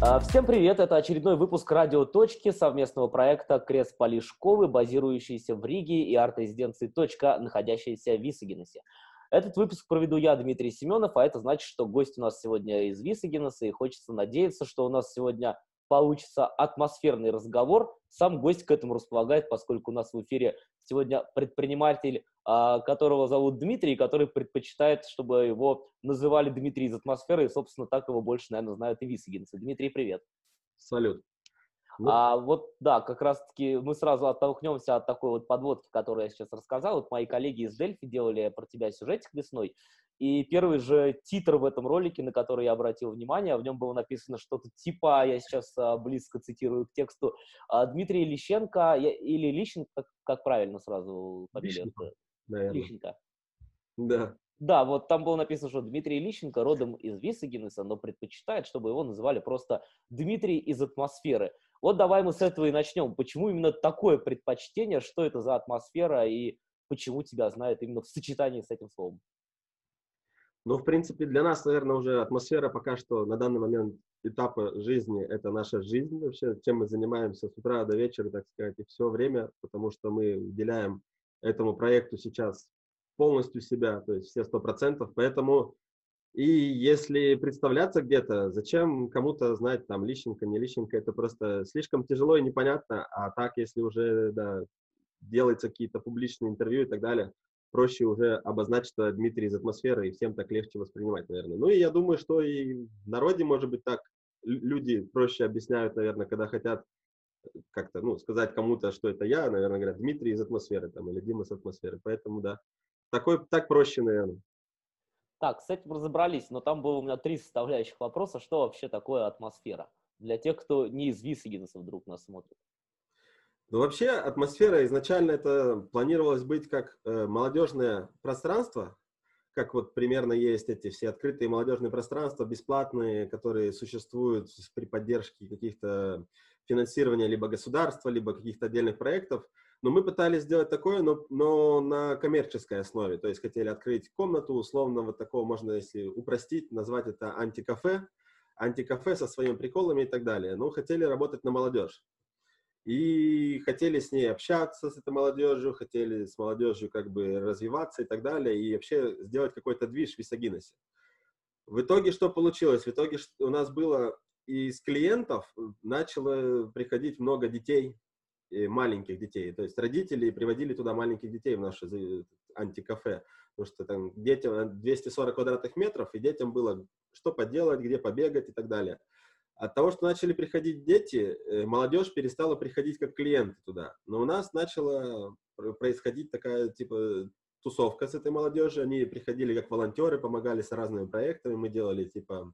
А, всем привет! Это очередной выпуск «Радио Точки» совместного проекта Крест Полишковы, базирующийся в Риге, и арт-резиденции «Точка», находящейся в Висагенесе. Этот выпуск проведу я, Дмитрий Семенов, а это значит, что гость у нас сегодня из Висагенеса, и хочется надеяться, что у нас сегодня получится атмосферный разговор. Сам гость к этому располагает, поскольку у нас в эфире сегодня предприниматель, а, которого зовут Дмитрий, который предпочитает, чтобы его называли Дмитрий из атмосферы, и, собственно, так его больше, наверное, знают и висагинцы. Дмитрий, привет. Салют. Ну... А вот, да, как раз-таки мы сразу оттолкнемся от такой вот подводки, которую я сейчас рассказал. Вот мои коллеги из Дельфи делали про тебя сюжетик весной, и первый же титр в этом ролике, на который я обратил внимание, в нем было написано что-то типа, я сейчас а, близко цитирую к тексту, а, Дмитрий Лещенко или Лищенко, как, как правильно сразу фамилия? Лищенко, наверное. Лищенко. Да. Да, вот там было написано, что Дмитрий Лищенко родом из Висагенеса, но предпочитает, чтобы его называли просто Дмитрий из атмосферы. Вот давай мы с этого и начнем. Почему именно такое предпочтение, что это за атмосфера и почему тебя знают именно в сочетании с этим словом? Ну, в принципе, для нас, наверное, уже атмосфера пока что на данный момент этапа жизни – это наша жизнь вообще, чем мы занимаемся с утра до вечера, так сказать, и все время, потому что мы уделяем этому проекту сейчас полностью себя, то есть все сто процентов, поэтому и если представляться где-то, зачем кому-то знать там личненько, не личненько, это просто слишком тяжело и непонятно, а так, если уже да, делается какие-то публичные интервью и так далее, проще уже обозначить, что Дмитрий из атмосферы, и всем так легче воспринимать, наверное. Ну и я думаю, что и в народе, может быть, так люди проще объясняют, наверное, когда хотят как-то, ну, сказать кому-то, что это я, наверное, говорят, Дмитрий из атмосферы, там, или Дима с атмосферы. Поэтому, да, такой, так проще, наверное. Так, с этим разобрались, но там было у меня три составляющих вопроса. Что вообще такое атмосфера? Для тех, кто не из Висагенеса вдруг нас смотрит. Ну, вообще, атмосфера изначально это планировалось быть как э, молодежное пространство, как вот примерно есть эти все открытые молодежные пространства, бесплатные, которые существуют при поддержке каких-то финансирования либо государства, либо каких-то отдельных проектов. Но мы пытались сделать такое, но, но на коммерческой основе. То есть хотели открыть комнату, условно, вот такого можно, если упростить, назвать это антикафе, антикафе со своими приколами и так далее. Но хотели работать на молодежь и хотели с ней общаться, с этой молодежью, хотели с молодежью как бы развиваться и так далее, и вообще сделать какой-то движ в Висагиносе. В итоге что получилось? В итоге у нас было из клиентов начало приходить много детей, маленьких детей. То есть родители приводили туда маленьких детей в наше антикафе, потому что там детям 240 квадратных метров, и детям было что поделать, где побегать и так далее. От того, что начали приходить дети, э, молодежь перестала приходить как клиенты туда. Но у нас начала происходить такая, типа, тусовка с этой молодежью. Они приходили как волонтеры, помогали с разными проектами. Мы делали, типа,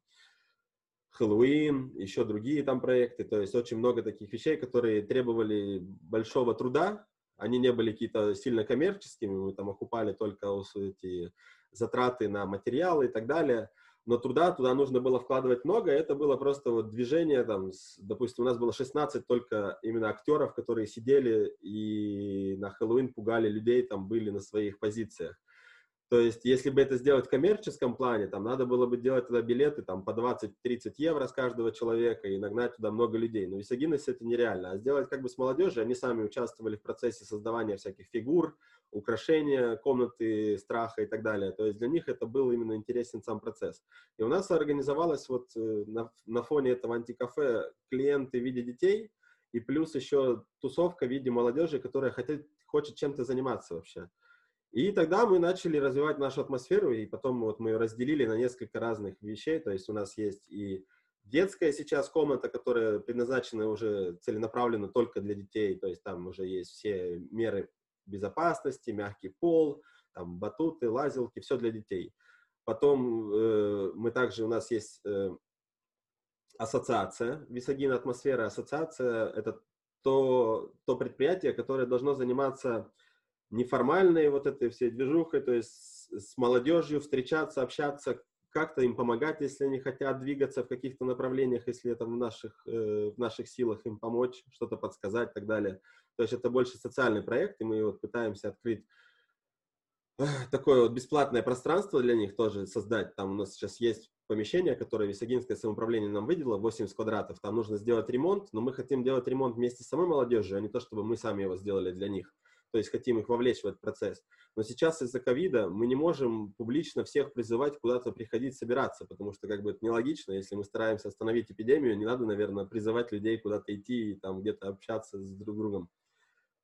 Хэллоуин, еще другие там проекты. То есть очень много таких вещей, которые требовали большого труда. Они не были какие-то сильно коммерческими. Мы там окупали только эти затраты на материалы и так далее но труда туда нужно было вкладывать много, это было просто вот движение, там, с, допустим, у нас было 16 только именно актеров, которые сидели и на Хэллоуин пугали людей, там были на своих позициях. То есть, если бы это сделать в коммерческом плане, там надо было бы делать туда билеты там, по 20-30 евро с каждого человека и нагнать туда много людей. Но в Висагиносе это нереально. А сделать как бы с молодежью, они сами участвовали в процессе создавания всяких фигур, украшения, комнаты страха и так далее. То есть для них это был именно интересен сам процесс. И у нас организовалось вот э, на, на фоне этого антикафе клиенты в виде детей, и плюс еще тусовка в виде молодежи, которая хотят, хочет чем-то заниматься вообще. И тогда мы начали развивать нашу атмосферу, и потом вот мы ее разделили на несколько разных вещей. То есть у нас есть и детская сейчас комната, которая предназначена уже целенаправленно только для детей. То есть там уже есть все меры безопасности, мягкий пол, там батуты, лазилки, все для детей. Потом э, мы также, у нас есть э, ассоциация, Висагина атмосфера ассоциация, это то, то предприятие, которое должно заниматься неформальной вот этой всей движухой, то есть с, с молодежью встречаться, общаться, как-то им помогать, если они хотят двигаться в каких-то направлениях, если это в наших, э, в наших силах им помочь, что-то подсказать и так далее. То есть это больше социальный проект, и мы вот пытаемся открыть такое вот бесплатное пространство для них тоже создать. Там у нас сейчас есть помещение, которое Висагинское самоуправление нам выделило, 80 квадратов. Там нужно сделать ремонт, но мы хотим делать ремонт вместе с самой молодежью, а не то, чтобы мы сами его сделали для них. То есть хотим их вовлечь в этот процесс. Но сейчас из-за ковида мы не можем публично всех призывать куда-то приходить собираться, потому что как бы это нелогично. Если мы стараемся остановить эпидемию, не надо, наверное, призывать людей куда-то идти и там где-то общаться с друг другом.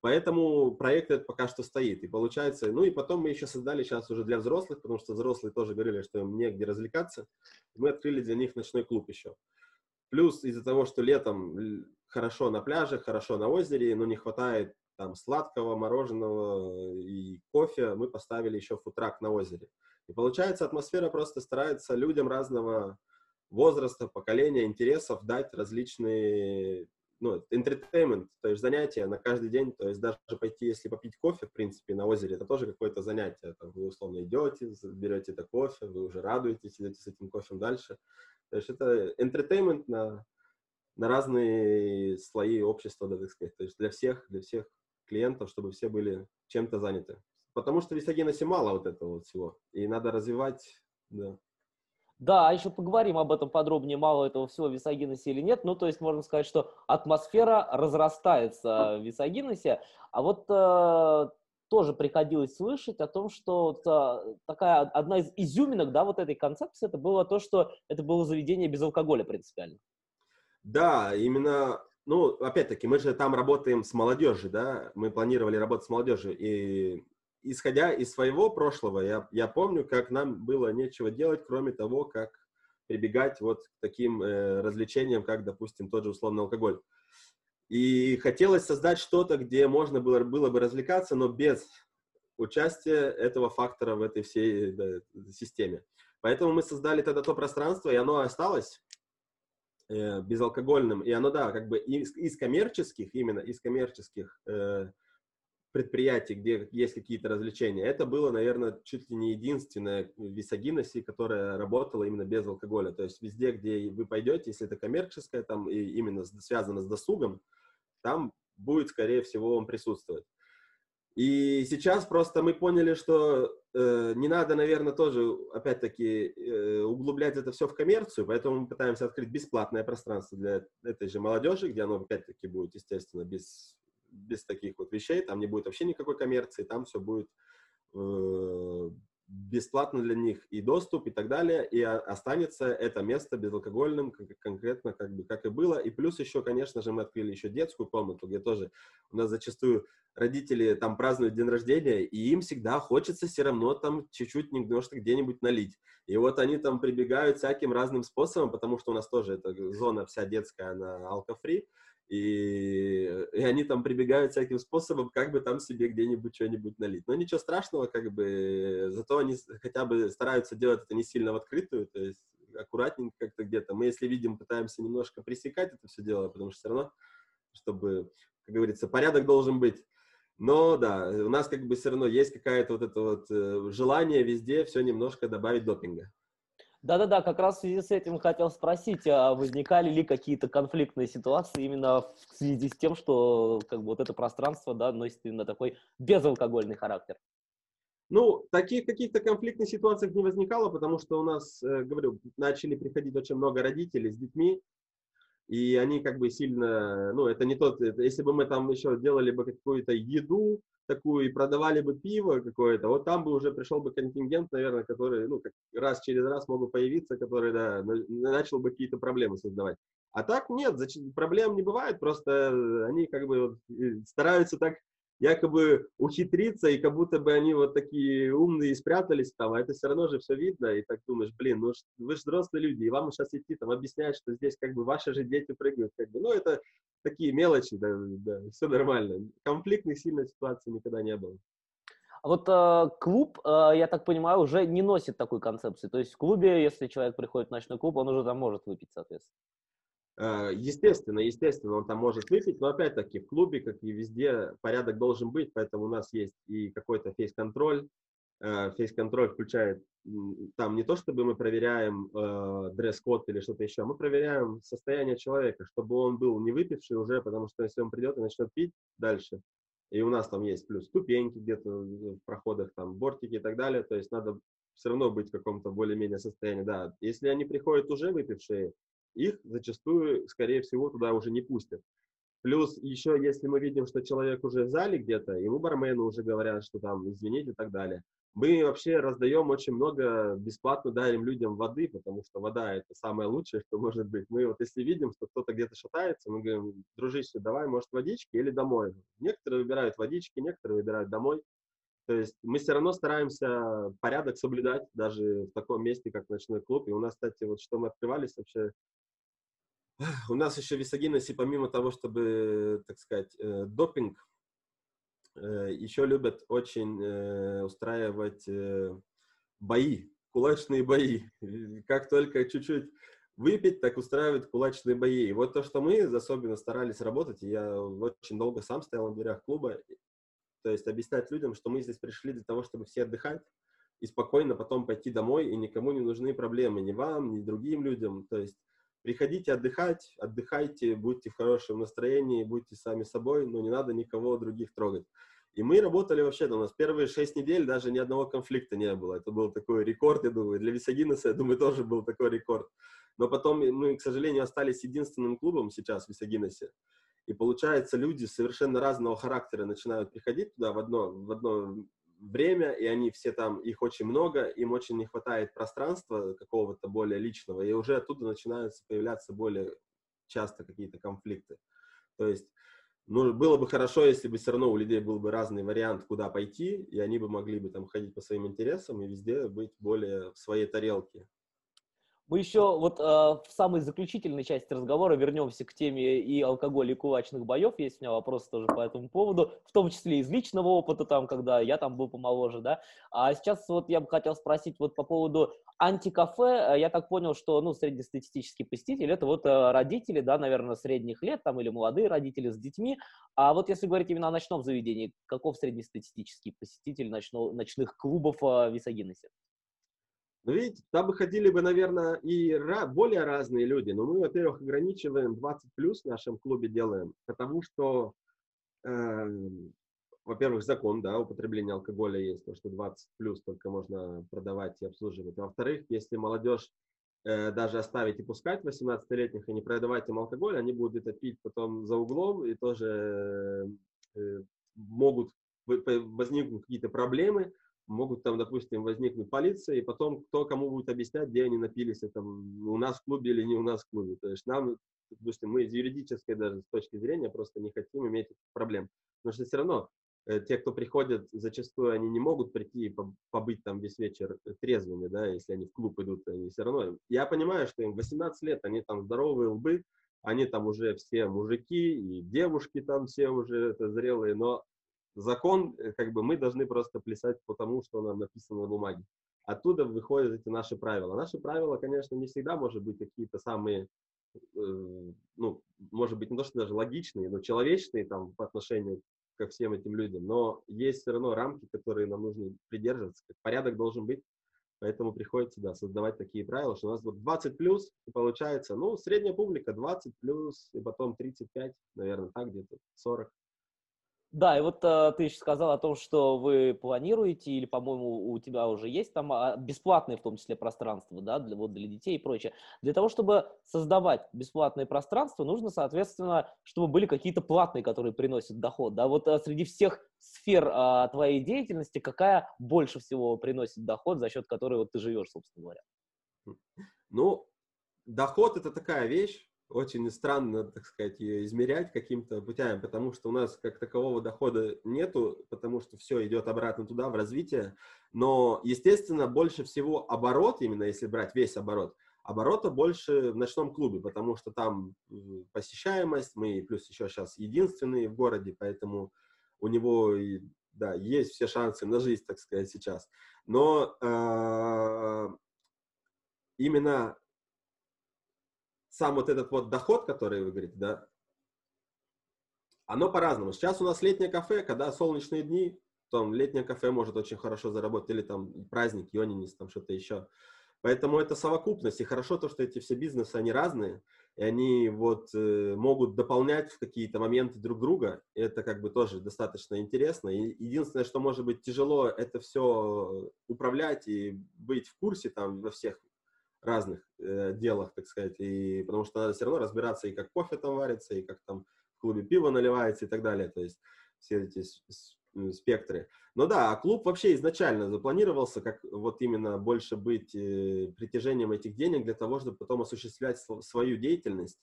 Поэтому проект этот пока что стоит. И получается, ну и потом мы еще создали сейчас уже для взрослых, потому что взрослые тоже говорили, что им негде развлекаться. Мы открыли для них ночной клуб еще. Плюс из-за того, что летом хорошо на пляже, хорошо на озере, но не хватает там сладкого, мороженого и кофе, мы поставили еще футрак на озере. И получается, атмосфера просто старается людям разного возраста, поколения, интересов дать различные ну, entertainment, то есть занятия на каждый день, то есть даже пойти, если попить кофе, в принципе, на озере, это тоже какое-то занятие. Там вы условно идете, берете это кофе, вы уже радуетесь, идете с этим кофем дальше. То есть это entertainment на, на разные слои общества, да, так сказать. То есть для всех, для всех клиентов, чтобы все были чем-то заняты. Потому что в Висагеносе мало вот этого вот всего. И надо развивать, да. Да, а еще поговорим об этом подробнее, мало этого всего в Висагиносе или нет. Ну, то есть можно сказать, что атмосфера разрастается в Висагиносе. А вот э, тоже приходилось слышать о том, что вот, э, такая одна из изюминок, да, вот этой концепции, это было то, что это было заведение без алкоголя принципиально. Да, именно, ну, опять-таки, мы же там работаем с молодежью, да, мы планировали работать с молодежью, и исходя из своего прошлого, я, я помню, как нам было нечего делать, кроме того, как прибегать вот к таким э, развлечениям, как, допустим, тот же условный алкоголь. И хотелось создать что-то, где можно было, было бы развлекаться, но без участия этого фактора в этой всей да, системе. Поэтому мы создали тогда то пространство, и оно осталось э, безалкогольным. И оно, да, как бы из, из коммерческих, именно из коммерческих э, предприятий, где есть какие-то развлечения. Это было, наверное, чуть ли не единственное в Висагиносе, которое работало именно без алкоголя. То есть везде, где вы пойдете, если это коммерческое, там и именно связано с досугом, там будет, скорее всего, он присутствовать. И сейчас просто мы поняли, что э, не надо, наверное, тоже, опять-таки, э, углублять это все в коммерцию, поэтому мы пытаемся открыть бесплатное пространство для этой же молодежи, где оно, опять-таки, будет, естественно, без без таких вот вещей, там не будет вообще никакой коммерции, там все будет э, бесплатно для них и доступ и так далее, и останется это место безалкогольным конкретно как бы как и было. И плюс еще, конечно же, мы открыли еще детскую комнату, где тоже у нас зачастую родители там празднуют день рождения, и им всегда хочется все равно там чуть-чуть немножко где-нибудь налить. И вот они там прибегают всяким разным способом, потому что у нас тоже эта зона вся детская, она алкофри, и, и они там прибегают всяким способом, как бы там себе где-нибудь что-нибудь налить. Но ничего страшного, как бы, зато они хотя бы стараются делать это не сильно в открытую, то есть аккуратненько как-то где-то. Мы, если видим, пытаемся немножко пресекать это все дело, потому что все равно, чтобы, как говорится, порядок должен быть. Но да, у нас как бы все равно есть какая-то вот это вот э, желание везде все немножко добавить допинга. Да-да-да, как раз в связи с этим хотел спросить, а возникали ли какие-то конфликтные ситуации именно в связи с тем, что как бы вот это пространство, да, носит именно такой безалкогольный характер? Ну, таких каких-то конфликтных ситуаций не возникало, потому что у нас, э, говорю, начали приходить очень много родителей с детьми, и они как бы сильно, ну, это не тот, это, если бы мы там еще делали бы какую-то еду, такую и продавали бы пиво какое-то, вот там бы уже пришел бы контингент, наверное, который, ну, как раз через раз мог бы появиться, который, да, начал бы какие-то проблемы создавать. А так нет, проблем не бывает, просто они как бы стараются так якобы ухитриться, и как будто бы они вот такие умные спрятались там, а это все равно же все видно, и так думаешь, блин, ну вы же взрослые люди, и вам сейчас идти там объяснять, что здесь как бы ваши же дети прыгают, как бы, ну это такие мелочи, да, да, все нормально. Конфликтных сильных ситуаций никогда не было. А вот э, клуб, э, я так понимаю, уже не носит такой концепции. То есть в клубе, если человек приходит в ночной клуб, он уже там может выпить, соответственно. Э, естественно, естественно, он там может выпить, но опять-таки в клубе, как и везде, порядок должен быть, поэтому у нас есть и какой-то фейс-контроль. Фейс-контроль включает там не то, чтобы мы проверяем э, дресс-код или что-то еще, мы проверяем состояние человека, чтобы он был не выпивший уже, потому что если он придет и начнет пить дальше, и у нас там есть плюс ступеньки где-то в проходах, там бортики и так далее, то есть надо все равно быть в каком-то более-менее состоянии, да. Если они приходят уже выпившие, их зачастую, скорее всего, туда уже не пустят. Плюс еще, если мы видим, что человек уже в зале где-то, ему бармены уже говорят, что там, извините и так далее. Мы вообще раздаем очень много, бесплатно дарим людям воды, потому что вода – это самое лучшее, что может быть. Мы вот если видим, что кто-то где-то шатается, мы говорим, дружище, давай, может, водички или домой. Некоторые выбирают водички, некоторые выбирают домой. То есть мы все равно стараемся порядок соблюдать даже в таком месте, как ночной клуб. И у нас, кстати, вот что мы открывались вообще, у нас еще в Висагиносе, помимо того, чтобы, так сказать, э, допинг еще любят очень э, устраивать э, бои, кулачные бои. Как только чуть-чуть выпить, так устраивают кулачные бои. И вот то, что мы особенно старались работать, я очень долго сам стоял на дверях клуба, то есть объяснять людям, что мы здесь пришли для того, чтобы все отдыхать и спокойно потом пойти домой, и никому не нужны проблемы, ни вам, ни другим людям. То есть приходите отдыхать, отдыхайте, будьте в хорошем настроении, будьте сами собой, но не надо никого других трогать. И мы работали вообще, у нас первые шесть недель даже ни одного конфликта не было. Это был такой рекорд, я думаю, для Висагинеса, я думаю, тоже был такой рекорд. Но потом мы, к сожалению, остались единственным клубом сейчас в Висагинесе. И получается, люди совершенно разного характера начинают приходить туда в одно, в одно время, и они все там, их очень много, им очень не хватает пространства какого-то более личного, и уже оттуда начинаются появляться более часто какие-то конфликты. То есть, ну, было бы хорошо, если бы все равно у людей был бы разный вариант, куда пойти, и они бы могли бы там ходить по своим интересам и везде быть более в своей тарелке. Мы еще вот э, в самой заключительной части разговора вернемся к теме и алкоголя, и кулачных боев. Есть у меня вопрос тоже по этому поводу, в том числе из личного опыта, там, когда я там был помоложе, да. А сейчас вот я бы хотел спросить вот по поводу антикафе. Я так понял, что, ну, среднестатистический посетитель – это вот э, родители, да, наверное, средних лет, там, или молодые родители с детьми. А вот если говорить именно о ночном заведении, каков среднестатистический посетитель ночно, ночных клубов э, в Висагинесе? Ну, видите, там бы ходили бы, наверное, и более разные люди. Но мы, во-первых, ограничиваем 20 плюс в нашем клубе делаем, потому что, э, во-первых, закон, да, употребление алкоголя есть, то, что 20 плюс только можно продавать и обслуживать. Во-вторых, если молодежь э, даже оставить и пускать 18-летних и не продавать им алкоголь, они будут это пить потом за углом и тоже э, могут возникнуть какие-то проблемы, могут там, допустим, возникнуть полиция, и потом кто кому будет объяснять, где они напились, это у нас в клубе или не у нас в клубе. То есть нам, допустим, мы из юридической даже с точки зрения просто не хотим иметь проблем. Потому что все равно э, те, кто приходят, зачастую они не могут прийти и побыть там весь вечер трезвыми, да, если они в клуб идут, они все равно. Я понимаю, что им 18 лет, они там здоровые лбы, они там уже все мужики, и девушки там все уже это зрелые, но закон, э, как бы мы должны просто плясать по тому, что нам написано на бумаге. Оттуда выходят эти наши правила. Наши правила, конечно, не всегда, может быть, какие-то самые, э, ну, может быть, не то, что даже логичные, но человечные там по отношению ко всем этим людям. Но есть все равно рамки, которые нам нужно придерживаться. Порядок должен быть. Поэтому приходится, да, создавать такие правила, что у нас вот 20 плюс, и получается, ну, средняя публика 20 плюс, и потом 35, наверное, так где-то, 40. Да, и вот э, ты еще сказал о том, что вы планируете, или, по-моему, у тебя уже есть там а, бесплатные, в том числе, пространства, да, для, вот, для детей и прочее. Для того, чтобы создавать бесплатные пространства, нужно, соответственно, чтобы были какие-то платные, которые приносят доход, да. Вот э, среди всех сфер э, твоей деятельности, какая больше всего приносит доход, за счет которой вот ты живешь, собственно говоря? Ну, доход – это такая вещь, очень странно, так сказать, ее измерять каким-то путями, потому что у нас как такового дохода нету, потому что все идет обратно туда, в развитие. Но, естественно, больше всего оборот, именно если брать весь оборот, оборота больше в ночном клубе, потому что там посещаемость, мы плюс еще сейчас единственные в городе, поэтому у него да, есть все шансы на жизнь, так сказать, сейчас. Но э, именно сам вот этот вот доход, который вы говорите, да, оно по-разному. Сейчас у нас летнее кафе, когда солнечные дни, там летнее кафе может очень хорошо заработать, или там праздник, Йонинис, там что-то еще. Поэтому это совокупность. И хорошо то, что эти все бизнесы, они разные, и они вот э, могут дополнять в какие-то моменты друг друга. Это как бы тоже достаточно интересно. И единственное, что может быть тяжело, это все управлять и быть в курсе там во всех разных э, делах, так сказать. И потому что надо все равно разбираться и как кофе там варится, и как там в клубе пиво наливается и так далее. То есть все эти спектры. Но да, а клуб вообще изначально запланировался как вот именно больше быть э, притяжением этих денег для того, чтобы потом осуществлять свою деятельность,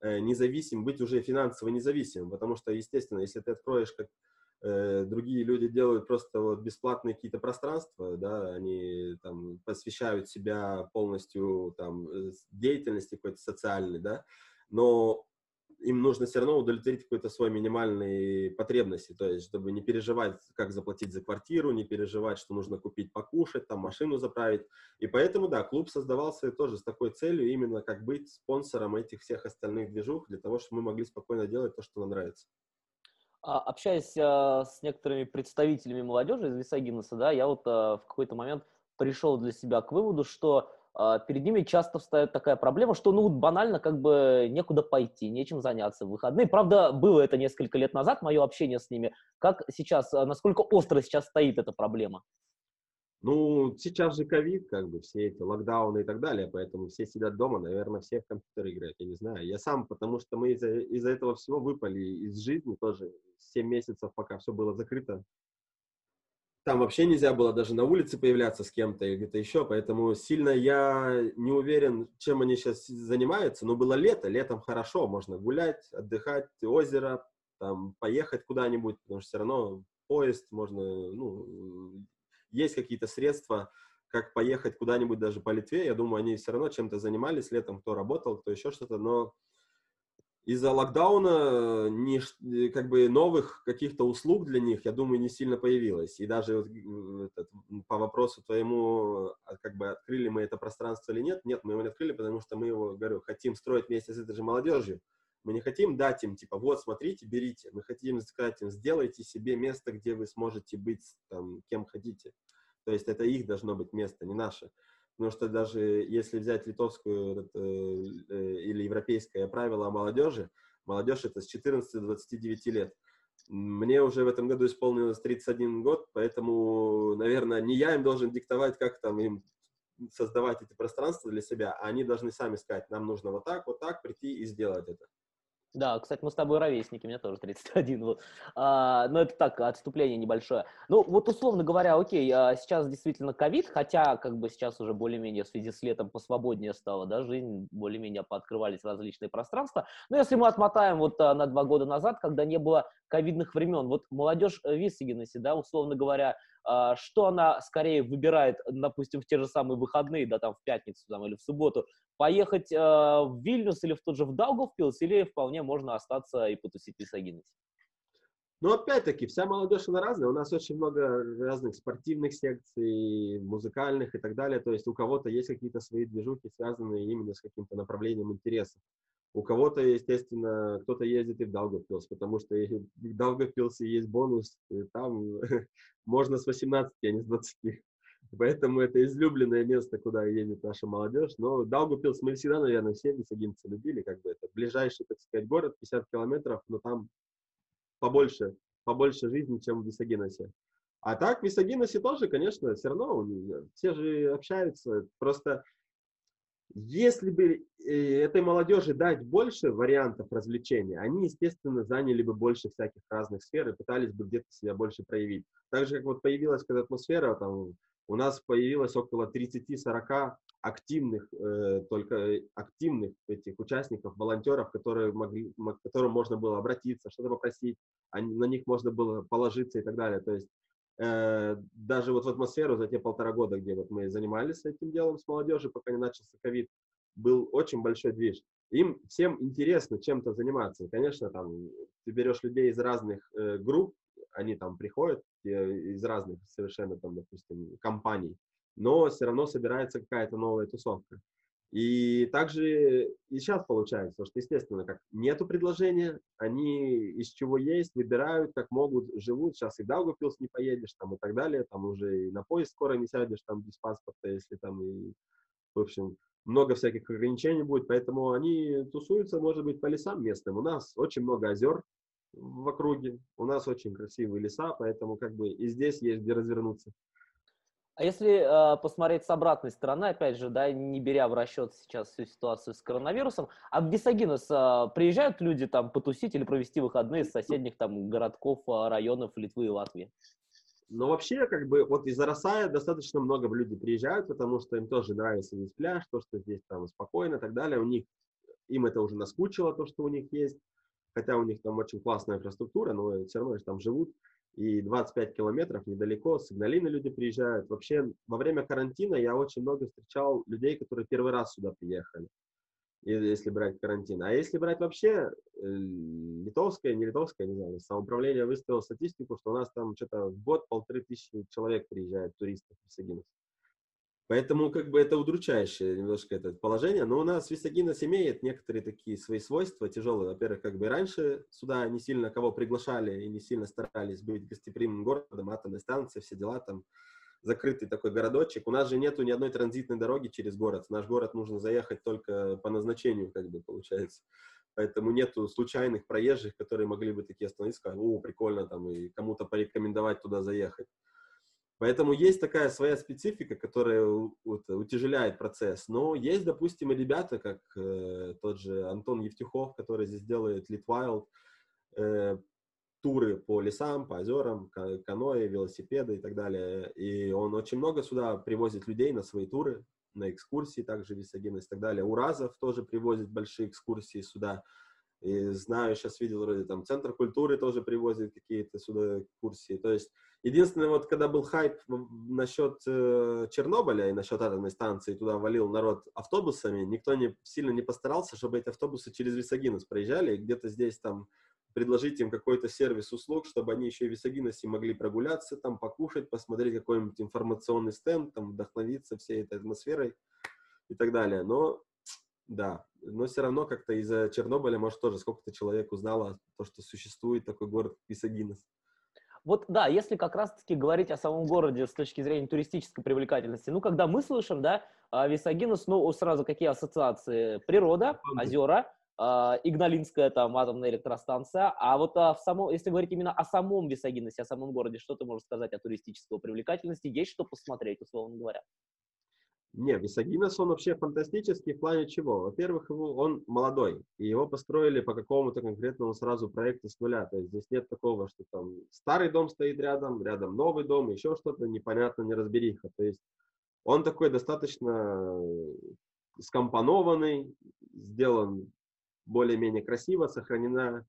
э, независим, быть уже финансово независимым. Потому что, естественно, если ты откроешь, как другие люди делают просто вот бесплатные какие-то пространства, да, они там посвящают себя полностью там э, деятельности какой-то социальной, да, но им нужно все равно удовлетворить какой-то свой минимальные потребности, то есть чтобы не переживать, как заплатить за квартиру, не переживать, что нужно купить покушать, там машину заправить. И поэтому, да, клуб создавался тоже с такой целью, именно как быть спонсором этих всех остальных движух, для того, чтобы мы могли спокойно делать то, что нам нравится. А, общаясь а, с некоторыми представителями молодежи из Висагинеса, да, я вот а, в какой-то момент пришел для себя к выводу, что перед ними часто встает такая проблема, что, ну, банально как бы некуда пойти, нечем заняться в выходные. Правда, было это несколько лет назад, мое общение с ними. Как сейчас, насколько остро сейчас стоит эта проблема? Ну, сейчас же ковид, как бы, все эти локдауны и так далее, поэтому все сидят дома, наверное, все в компьютер играют, я не знаю. Я сам, потому что мы из-за из этого всего выпали из жизни тоже. 7 месяцев, пока все было закрыто, там вообще нельзя было даже на улице появляться с кем-то или где-то еще, поэтому сильно я не уверен, чем они сейчас занимаются, но было лето, летом хорошо, можно гулять, отдыхать, озеро, там, поехать куда-нибудь, потому что все равно поезд, можно, ну, есть какие-то средства, как поехать куда-нибудь даже по Литве, я думаю, они все равно чем-то занимались летом, кто работал, кто еще что-то, но из-за локдауна э, не, э, как бы новых каких-то услуг для них, я думаю, не сильно появилось. И даже вот, э, этот, по вопросу твоему, а, как бы открыли мы это пространство или нет, нет, мы его не открыли, потому что мы его, говорю, хотим строить вместе с этой же молодежью. Мы не хотим дать им, типа, вот, смотрите, берите. Мы хотим сказать им, сделайте себе место, где вы сможете быть там, кем хотите. То есть это их должно быть место, не наше. Потому что даже если взять литовскую это, э, или европейское правило о молодежи, молодежь это с 14 до 29 лет. Мне уже в этом году исполнилось 31 год, поэтому, наверное, не я им должен диктовать, как там им создавать эти пространства для себя, а они должны сами сказать, нам нужно вот так, вот так прийти и сделать это. Да, кстати, мы с тобой ровесники, мне тоже 31. Вот. А, но это так, отступление небольшое. Ну, вот условно говоря, окей, а сейчас действительно ковид, хотя как бы сейчас уже более-менее в связи с летом посвободнее стало, да, жизнь, более-менее пооткрывались различные пространства. Но если мы отмотаем вот а, на два года назад, когда не было ковидных времен, вот молодежь в Виссагенесе, да, условно говоря, что она скорее выбирает, допустим, в те же самые выходные, да, там в пятницу там, или в субботу, поехать э, в Вильнюс или в тот же в Даугавпилс, или вполне можно остаться и потусить в? Ну, опять-таки, вся молодежь, она разная. У нас очень много разных спортивных секций, музыкальных и так далее. То есть у кого-то есть какие-то свои движухи, связанные именно с каким-то направлением интересов. У кого-то, естественно, кто-то ездит и в Даугавпилс, потому что в Даугавпилсе есть бонус, там можно с 18, а не с 20. Поэтому это излюбленное место, куда едет наша молодежь. Но Даугавпилс мы всегда, наверное, все висагинцы любили, как бы это ближайший, так сказать, город, 50 километров, но там побольше, побольше жизни, чем в Висагиносе. А так, в Висагиносе тоже, конечно, все равно все же общаются. Просто если бы э, этой молодежи дать больше вариантов развлечения, они, естественно, заняли бы больше всяких разных сфер и пытались бы где-то себя больше проявить. Так же, как вот появилась когда атмосфера, там, у нас появилось около 30-40 активных, э, только активных этих участников, волонтеров, которые могли, к которым можно было обратиться, что-то попросить, они, на них можно было положиться и так далее. То есть э, даже вот в атмосферу за те полтора года, где вот мы занимались этим делом с молодежью, пока не начался ковид, был очень большой движ. Им всем интересно чем-то заниматься. конечно, там ты берешь людей из разных э, групп, они там приходят из разных совершенно там, допустим, компаний, но все равно собирается какая-то новая тусовка. И также и сейчас получается, что, естественно, как нету предложения, они из чего есть, выбирают, как могут, живут. Сейчас и Даугавпилс не поедешь, там и так далее, там уже и на поезд скоро не сядешь, там без паспорта, если там и В общем, много всяких ограничений будет, поэтому они тусуются, может быть, по лесам местным. У нас очень много озер в округе, у нас очень красивые леса, поэтому как бы и здесь есть где развернуться. А если э, посмотреть с обратной стороны, опять же, да, не беря в расчет сейчас всю ситуацию с коронавирусом, а в Висагинос э, приезжают люди там потусить или провести выходные из соседних там городков, э, районов Литвы и Латвии? Но вообще, как бы, вот из Арасая достаточно много людей приезжают, потому что им тоже нравится здесь пляж, то, что здесь там спокойно и так далее. У них, им это уже наскучило, то, что у них есть. Хотя у них там очень классная инфраструктура, но все равно же там живут. И 25 километров недалеко, с Игналины люди приезжают. Вообще, во время карантина я очень много встречал людей, которые первый раз сюда приехали если брать карантин. А если брать вообще э, литовское, не литовское, не знаю, самоуправление выставило статистику, что у нас там что-то в год полторы тысячи человек приезжает, туристов в Висагинос. Поэтому как бы это удручающее немножко это положение. Но у нас Висагинос имеет некоторые такие свои свойства тяжелые. Во-первых, как бы раньше сюда не сильно кого приглашали и не сильно старались быть гостеприимным городом, атомной станции, все дела там закрытый такой городочек. У нас же нету ни одной транзитной дороги через город. В наш город нужно заехать только по назначению, как бы получается. Поэтому нету случайных проезжих, которые могли бы такие остановиться, сказать, о, прикольно там, и кому-то порекомендовать туда заехать. Поэтому есть такая своя специфика, которая вот, утяжеляет процесс. Но есть, допустим, и ребята, как э, тот же Антон Евтюхов, который здесь делает Litwild, э, туры по лесам, по озерам, каноэ, велосипеды и так далее. И он очень много сюда привозит людей на свои туры, на экскурсии, также Висагинес и так далее. Уразов тоже привозит большие экскурсии сюда. И знаю, сейчас видел вроде там Центр культуры тоже привозит какие-то сюда экскурсии. То есть единственное, вот когда был хайп насчет э, Чернобыля и насчет атомной станции, туда валил народ автобусами, никто не, сильно не постарался, чтобы эти автобусы через Висагинес проезжали, и где-то здесь там предложить им какой-то сервис услуг, чтобы они еще и в Висагиносе могли прогуляться, там покушать, посмотреть какой-нибудь информационный стенд, там вдохновиться всей этой атмосферой и так далее. Но да, но все равно как-то из-за Чернобыля, может, тоже сколько-то человек узнало то, что существует такой город Висагинос. Вот да, если как раз-таки говорить о самом городе с точки зрения туристической привлекательности, ну, когда мы слышим, да, Висагинос, ну, сразу какие ассоциации? Природа, озера, а, Игналинская там атомная электростанция. А вот а, в самом, если говорить именно о самом Висагиносе, о самом городе, что ты можешь сказать о туристической привлекательности? Есть что посмотреть, условно говоря? Не, Висагинос, он вообще фантастический в плане чего? Во-первых, он молодой, и его построили по какому-то конкретному сразу проекту с нуля. То есть здесь нет такого, что там старый дом стоит рядом, рядом новый дом, еще что-то непонятно, не разбериха. То есть он такой достаточно скомпонованный, сделан более-менее красиво, сохранена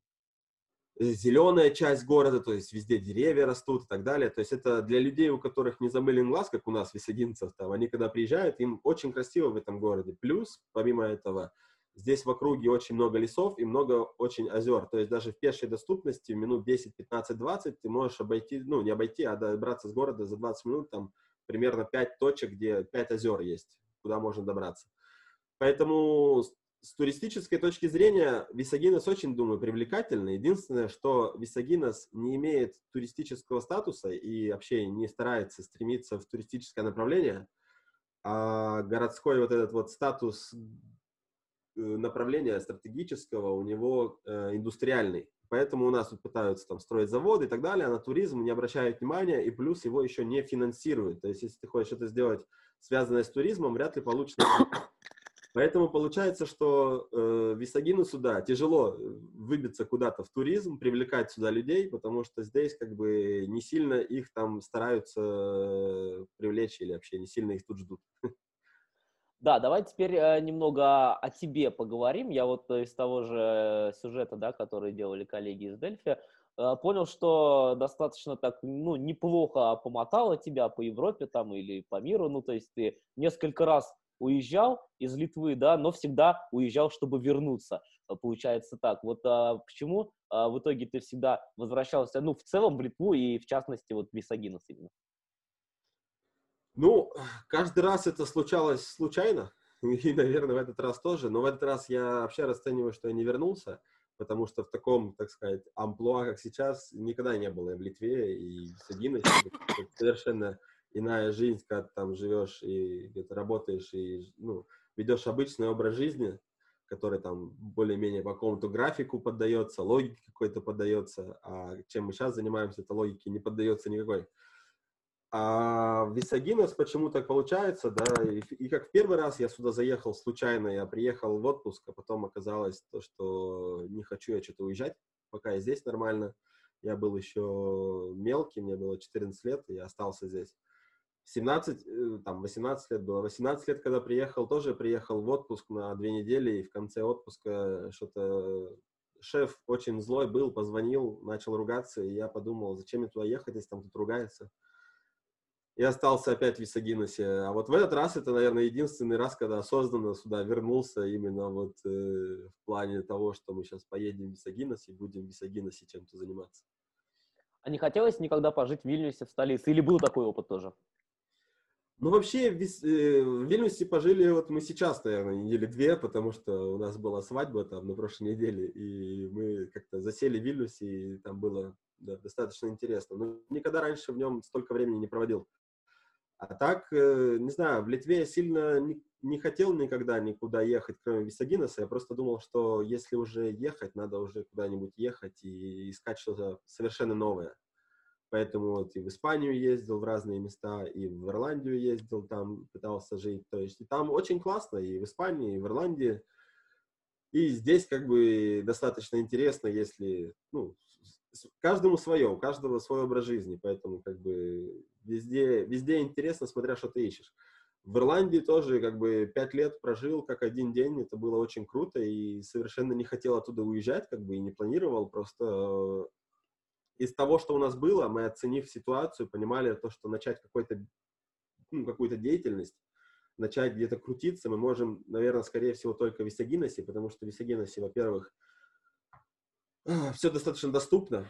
зеленая часть города, то есть везде деревья растут и так далее. То есть это для людей, у которых не замылен глаз, как у нас, висагинцев, там, они когда приезжают, им очень красиво в этом городе. Плюс, помимо этого, здесь в округе очень много лесов и много очень озер. То есть даже в пешей доступности минут 10, 15, 20 ты можешь обойти, ну не обойти, а добраться с города за 20 минут, там примерно 5 точек, где 5 озер есть, куда можно добраться. Поэтому с туристической точки зрения Висагинос очень, думаю, привлекательный. Единственное, что Висагинос не имеет туристического статуса и вообще не старается стремиться в туристическое направление, а городской вот этот вот статус э, направления стратегического у него э, индустриальный. Поэтому у нас тут пытаются там строить заводы и так далее, а на туризм не обращают внимания, и плюс его еще не финансируют. То есть, если ты хочешь что-то сделать, связанное с туризмом, вряд ли получится Поэтому получается, что э, Висагину сюда тяжело э, выбиться куда-то в туризм, привлекать сюда людей, потому что здесь как бы не сильно их там стараются э, привлечь или вообще не сильно их тут ждут. Да, давай теперь э, немного о тебе поговорим. Я вот из того же сюжета, да, который делали коллеги из Дельфи, э, понял, что достаточно так, ну, неплохо помотало тебя по Европе там или по миру, ну, то есть ты несколько раз уезжал из Литвы, да, но всегда уезжал, чтобы вернуться. Э, получается так. Вот а, почему а, в итоге ты всегда возвращался, ну, в целом в Литву и, в частности, вот в Висагинос именно? Ну, каждый раз это случалось случайно, и, наверное, в этот раз тоже, но в этот раз я вообще расцениваю, что я не вернулся, потому что в таком, так сказать, амплуа, как сейчас, никогда не было в Литве и в Висагиносе. Совершенно иная жизнь, когда ты там живешь и где-то работаешь и ну, ведешь обычный образ жизни, который там более-менее по какому-то графику поддается, логике какой-то поддается, а чем мы сейчас занимаемся, это логике не поддается никакой. А в Висагинос почему так получается, да, и, и как в первый раз я сюда заехал случайно, я приехал в отпуск, а потом оказалось то, что не хочу я что-то уезжать, пока я здесь нормально. Я был еще мелкий, мне было 14 лет, и я остался здесь. 17, э, там, 18 лет было. 18 лет, когда приехал, тоже приехал в отпуск на две недели, и в конце отпуска что-то шеф очень злой был, позвонил, начал ругаться, и я подумал, зачем мне туда ехать, если там тут ругается. И остался опять в Висагиносе. А вот в этот раз это, наверное, единственный раз, когда осознанно сюда вернулся именно вот э, в плане того, что мы сейчас поедем в Висагинос и будем в Висагиносе чем-то заниматься. А не хотелось никогда пожить в Вильнюсе, в столице? Или был такой опыт тоже? Ну, вообще, в, э, в Вильнюсе пожили вот мы сейчас, наверное, недели две, потому что у нас была свадьба там на прошлой неделе, и мы как-то засели в Вильнюсе, и там было да, достаточно интересно. Но никогда раньше в нем столько времени не проводил. А так, э, не знаю, в Литве я сильно не, хотел никогда никуда ехать, кроме Висагиноса. Я просто думал, что если уже ехать, надо уже куда-нибудь ехать и искать что-то совершенно новое. Поэтому вот и в Испанию ездил в разные места, и в Ирландию ездил, там пытался жить. То есть там очень классно, и в Испании, и в Ирландии. И здесь как бы достаточно интересно, если, ну, каждому свое, у каждого свой образ жизни, поэтому как бы везде, везде интересно, смотря что ты ищешь. В Ирландии тоже как бы пять лет прожил как один день, это было очень круто, и совершенно не хотел оттуда уезжать, как бы и не планировал, просто из того, что у нас было, мы, оценив ситуацию, понимали то, что начать какой-то, ну, какую-то деятельность, начать где-то крутиться, мы можем, наверное, скорее всего, только в Висагиносе, потому что в Висагиносе, во-первых, все достаточно доступно,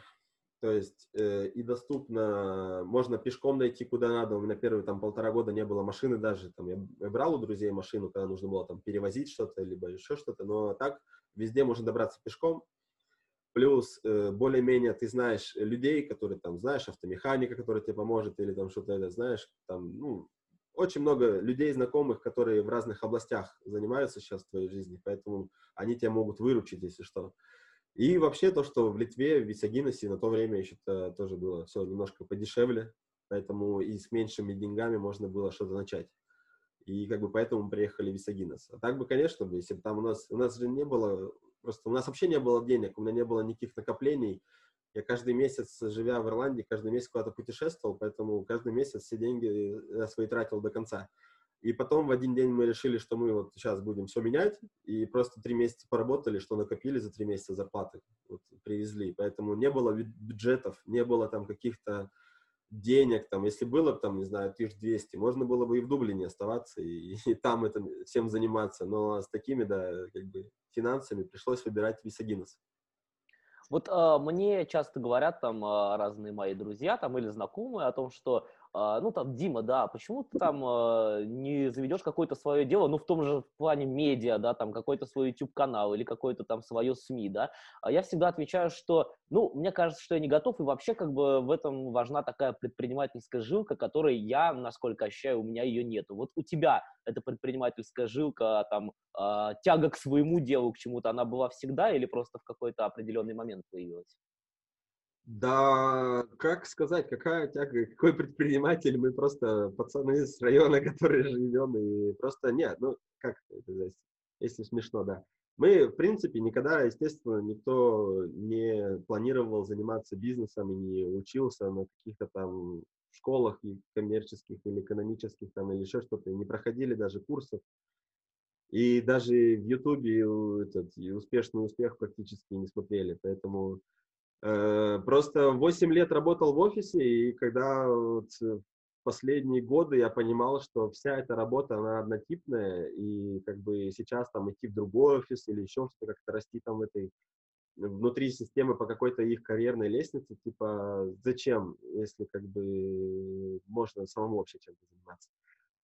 то есть э, и доступно, можно пешком дойти куда надо. У меня первые там полтора года не было машины даже. Там, я, я брал у друзей машину, когда нужно было там перевозить что-то, либо еще что-то. Но так везде можно добраться пешком. Плюс э, более-менее ты знаешь людей, которые там, знаешь, автомеханика, который тебе поможет, или там что-то знаешь, там, ну, очень много людей знакомых, которые в разных областях занимаются сейчас в твоей жизни, поэтому они тебя могут выручить, если что. И вообще то, что в Литве, в Висагиносе на то время еще -то тоже было все немножко подешевле, поэтому и с меньшими деньгами можно было что-то начать. И как бы поэтому приехали в Висагинос. А так бы, конечно, если бы там у нас, у нас же не было Просто у нас вообще не было денег, у меня не было никаких накоплений. Я каждый месяц, живя в Ирландии, каждый месяц куда-то путешествовал, поэтому каждый месяц все деньги я свои тратил до конца. И потом в один день мы решили, что мы вот сейчас будем все менять, и просто три месяца поработали, что накопили за три месяца зарплаты, вот, привезли. Поэтому не было бюджетов, не было там каких-то денег, там, если было бы, там, не знаю, 1200, можно было бы и в Дублине оставаться, и, и там этим всем заниматься, но с такими, да, как бы, финансами пришлось выбирать Висагинос. Вот э, мне часто говорят там э, разные мои друзья там или знакомые о том, что а, ну, там, Дима, да, почему ты там а, не заведешь какое-то свое дело, ну, в том же плане медиа, да, там, какой-то свой YouTube-канал или какое-то там свое СМИ, да, а я всегда отвечаю, что, ну, мне кажется, что я не готов, и вообще, как бы, в этом важна такая предпринимательская жилка, которой я, насколько ощущаю, у меня ее нету. Вот у тебя эта предпринимательская жилка, там, тяга к своему делу, к чему-то, она была всегда или просто в какой-то определенный момент появилась? Да, как сказать, какая тяга, какой предприниматель, мы просто пацаны с района, которые живем, и просто нет, ну, как это, если смешно, да. Мы, в принципе, никогда, естественно, никто не планировал заниматься бизнесом и не учился на каких-то там школах и коммерческих или экономических там или еще что-то, не проходили даже курсов. И даже в Ютубе этот успешный успех практически не смотрели, поэтому просто 8 лет работал в офисе, и когда вот последние годы я понимал, что вся эта работа, она однотипная, и как бы сейчас там идти в другой офис или еще что-то, как-то расти там в этой внутри системы по какой-то их карьерной лестнице, типа, зачем, если как бы можно самому вообще чем-то заниматься.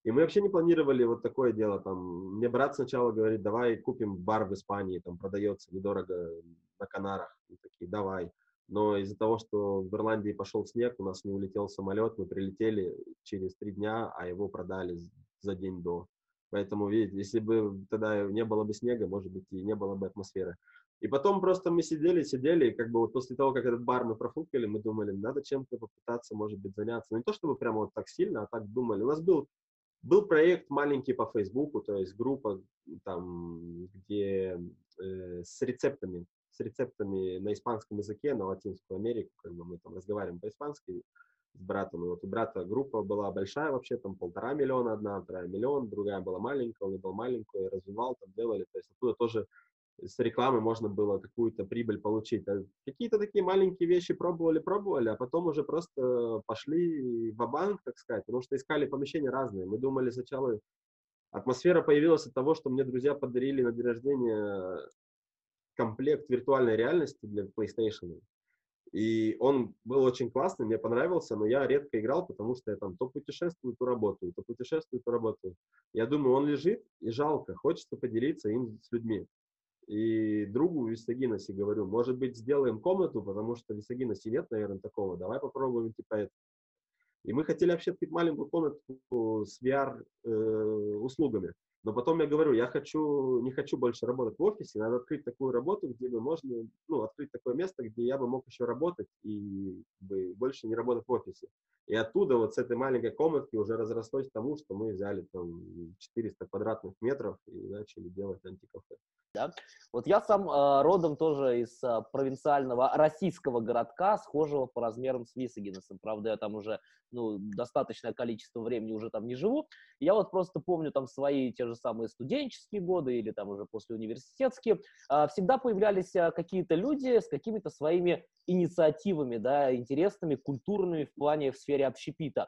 И мы вообще не планировали вот такое дело, там, мне брат сначала говорит, давай купим бар в Испании, там продается недорого на Канарах, и такие, давай. Но из-за того, что в Ирландии пошел снег, у нас не улетел самолет, мы прилетели через три дня, а его продали за день до. Поэтому, видите, если бы тогда не было бы снега, может быть, и не было бы атмосферы. И потом просто мы сидели, сидели, и как бы вот после того, как этот бар мы профукали, мы думали, надо чем-то попытаться, может быть, заняться. Ну, не то, чтобы прямо вот так сильно, а так думали. У нас был, был проект маленький по Фейсбуку, то есть группа там, где э, с рецептами, с рецептами на испанском языке, на Латинскую Америку, как бы мы там разговариваем по-испански с братом. И вот у брата группа была большая вообще, там полтора миллиона одна, вторая миллион, другая была маленькая, он был маленькую, развивал, там делали. То есть оттуда тоже с рекламы можно было какую-то прибыль получить. А какие-то такие маленькие вещи пробовали, пробовали, а потом уже просто пошли в банк так сказать, потому что искали помещения разные. Мы думали сначала, атмосфера появилась от того, что мне друзья подарили на день рождения комплект виртуальной реальности для PlayStation. И он был очень классный, мне понравился, но я редко играл, потому что я там то путешествую, то работаю, то путешествую, то работаю. Я думаю, он лежит, и жалко, хочется поделиться им с людьми. И другу в Висагиносе говорю, может быть, сделаем комнату, потому что в Висагиносе нет, наверное, такого. Давай попробуем, типа, это. И мы хотели вообще открыть маленькую комнату с VR-услугами. Э, но потом я говорю, я хочу, не хочу больше работать в офисе, надо открыть такую работу, где бы можно, ну, открыть такое место, где я бы мог еще работать и бы больше не работать в офисе. И оттуда вот с этой маленькой комнатки уже разрослось тому, что мы взяли там 400 квадратных метров и начали делать антикафе. Да? Вот я сам э, родом тоже из э, провинциального российского городка, схожего по размерам с Висагинесом. Правда, я там уже ну, достаточное количество времени уже там не живу. Я вот просто помню там свои те же самые студенческие годы или там уже после университетские. Э, всегда появлялись какие-то люди с какими-то своими инициативами, да, интересными, культурными в плане в сфере общепита.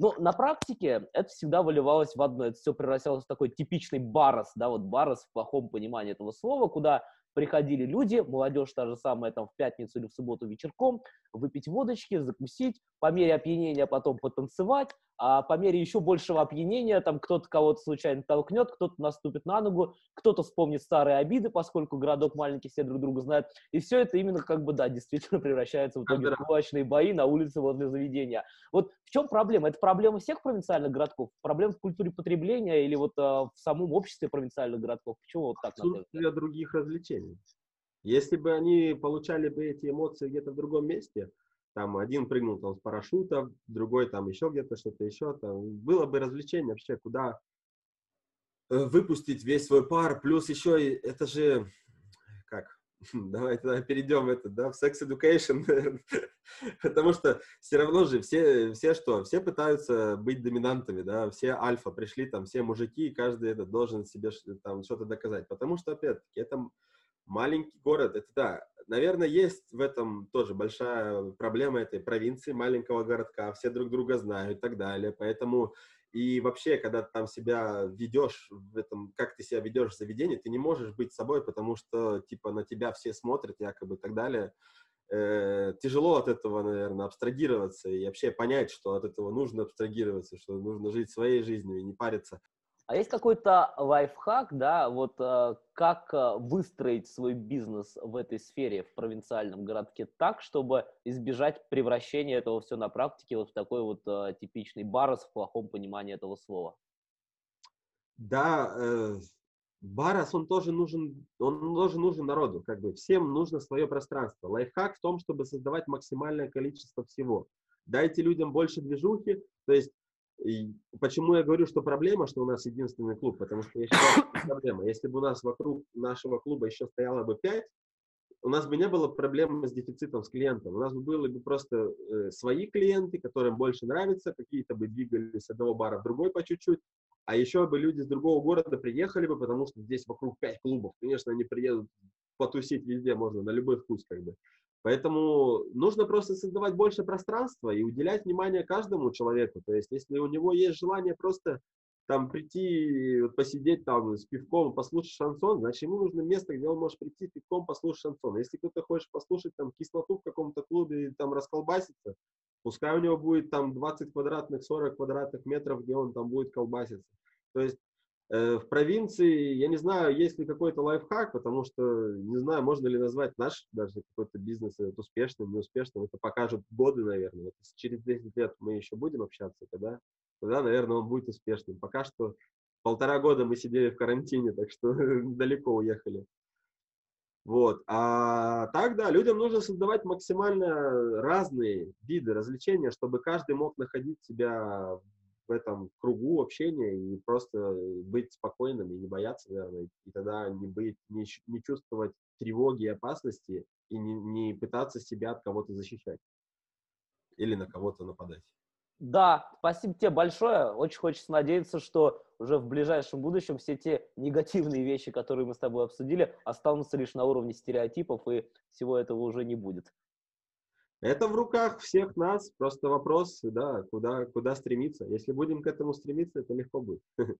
Но на практике это всегда выливалось в одно. Это все превращалось в такой типичный барос, да, вот барос в плохом понимании этого слова, куда приходили люди, молодежь та же самая, там, в пятницу или в субботу вечерком, выпить водочки, закусить, по мере опьянения потом потанцевать, а по мере еще большего опьянения там кто-то кого-то случайно толкнет, кто-то наступит на ногу, кто-то вспомнит старые обиды, поскольку городок маленький, все друг друга знают. И все это именно как бы, да, действительно превращается в итоге в кулачные бои на улице возле заведения. Вот в чем проблема? Это проблема всех провинциальных городков? Проблема в культуре потребления или вот а, в самом обществе провинциальных городков? Почему вот так? Отсутствие других развлечений. Если бы они получали бы эти эмоции где-то в другом месте, там один прыгнул там с парашюта, другой там еще где-то что-то еще, там было бы развлечение вообще, куда э, выпустить весь свой пар, плюс еще это же, как, давай тогда перейдем это, да, в sex education, потому что все равно же все, все что, все пытаются быть доминантами, да, все альфа пришли, там, все мужики, каждый это должен себе там что-то доказать, потому что, опять-таки, это маленький город, это да, наверное, есть в этом тоже большая проблема этой провинции, маленького городка, все друг друга знают и так далее, поэтому и вообще, когда ты там себя ведешь в этом, как ты себя ведешь в заведении, ты не можешь быть собой, потому что, типа, на тебя все смотрят якобы и так далее. Э, тяжело от этого, наверное, абстрагироваться и вообще понять, что от этого нужно абстрагироваться, что нужно жить своей жизнью и не париться. А есть какой-то лайфхак, да, вот э, как э, выстроить свой бизнес в этой сфере в провинциальном городке так, чтобы избежать превращения этого все на практике вот в такой вот э, типичный барос в плохом понимании этого слова? Да, э, барос, он тоже нужен, он тоже нужен народу, как бы всем нужно свое пространство. Лайфхак в том, чтобы создавать максимальное количество всего. Дайте людям больше движухи, то есть и почему я говорю, что проблема, что у нас единственный клуб? Потому что я считаю, что проблема. Если бы у нас вокруг нашего клуба еще стояло бы пять, у нас бы не было проблем с дефицитом с клиентом. У нас бы были бы просто э, свои клиенты, которым больше нравится, какие-то бы двигались с одного бара в другой по чуть-чуть, а еще бы люди с другого города приехали бы, потому что здесь вокруг пять клубов. Конечно, они приедут потусить везде, можно на любой вкус как бы. Поэтому нужно просто создавать больше пространства и уделять внимание каждому человеку. То есть, если у него есть желание просто там прийти, посидеть там с пивком, послушать шансон, значит, ему нужно место, где он может прийти с пивком, послушать шансон. Если кто-то хочет послушать там кислоту в каком-то клубе и там расколбаситься, пускай у него будет там 20 квадратных, 40 квадратных метров, где он там будет колбаситься. То есть в провинции, я не знаю, есть ли какой-то лайфхак, потому что не знаю, можно ли назвать наш даже какой-то бизнес успешным, неуспешным. Это покажут годы, наверное. Вот через 10 лет мы еще будем общаться, тогда, тогда, наверное, он будет успешным. Пока что полтора года мы сидели в карантине, так что далеко уехали. Вот. А так, да, людям нужно создавать максимально разные виды развлечения, чтобы каждый мог находить себя в этом кругу общения и просто быть спокойным и не бояться, наверное, и тогда не, быть, не, не чувствовать тревоги и опасности и не, не пытаться себя от кого-то защищать или на кого-то нападать. Да, спасибо тебе большое. Очень хочется надеяться, что уже в ближайшем будущем все те негативные вещи, которые мы с тобой обсудили, останутся лишь на уровне стереотипов, и всего этого уже не будет. Это в руках всех нас, просто вопрос, да, куда, куда стремиться. Если будем к этому стремиться, это легко будет.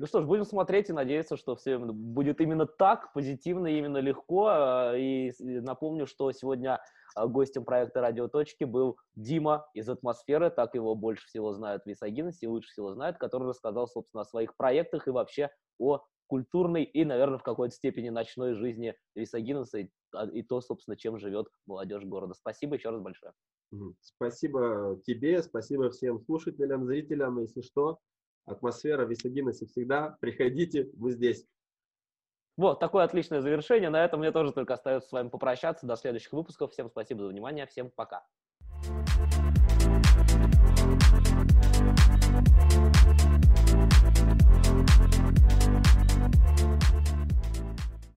Ну что ж, будем смотреть и надеяться, что все будет именно так, позитивно, именно легко. А, и напомню, что сегодня а, гостем проекта «Радиоточки» был Дима из «Атмосферы», так его больше всего знают в Висагинесе, лучше всего знают, который рассказал, собственно, о своих проектах и вообще о культурной и, наверное, в какой-то степени ночной жизни Висагинеса и, а, и то, собственно, чем живет молодежь города. Спасибо еще раз большое. Спасибо тебе, спасибо всем слушателям, зрителям. Если что, атмосфера Висагинеса всегда. Приходите, мы здесь. Вот, такое отличное завершение. На этом мне тоже только остается с вами попрощаться. До следующих выпусков. Всем спасибо за внимание. Всем пока.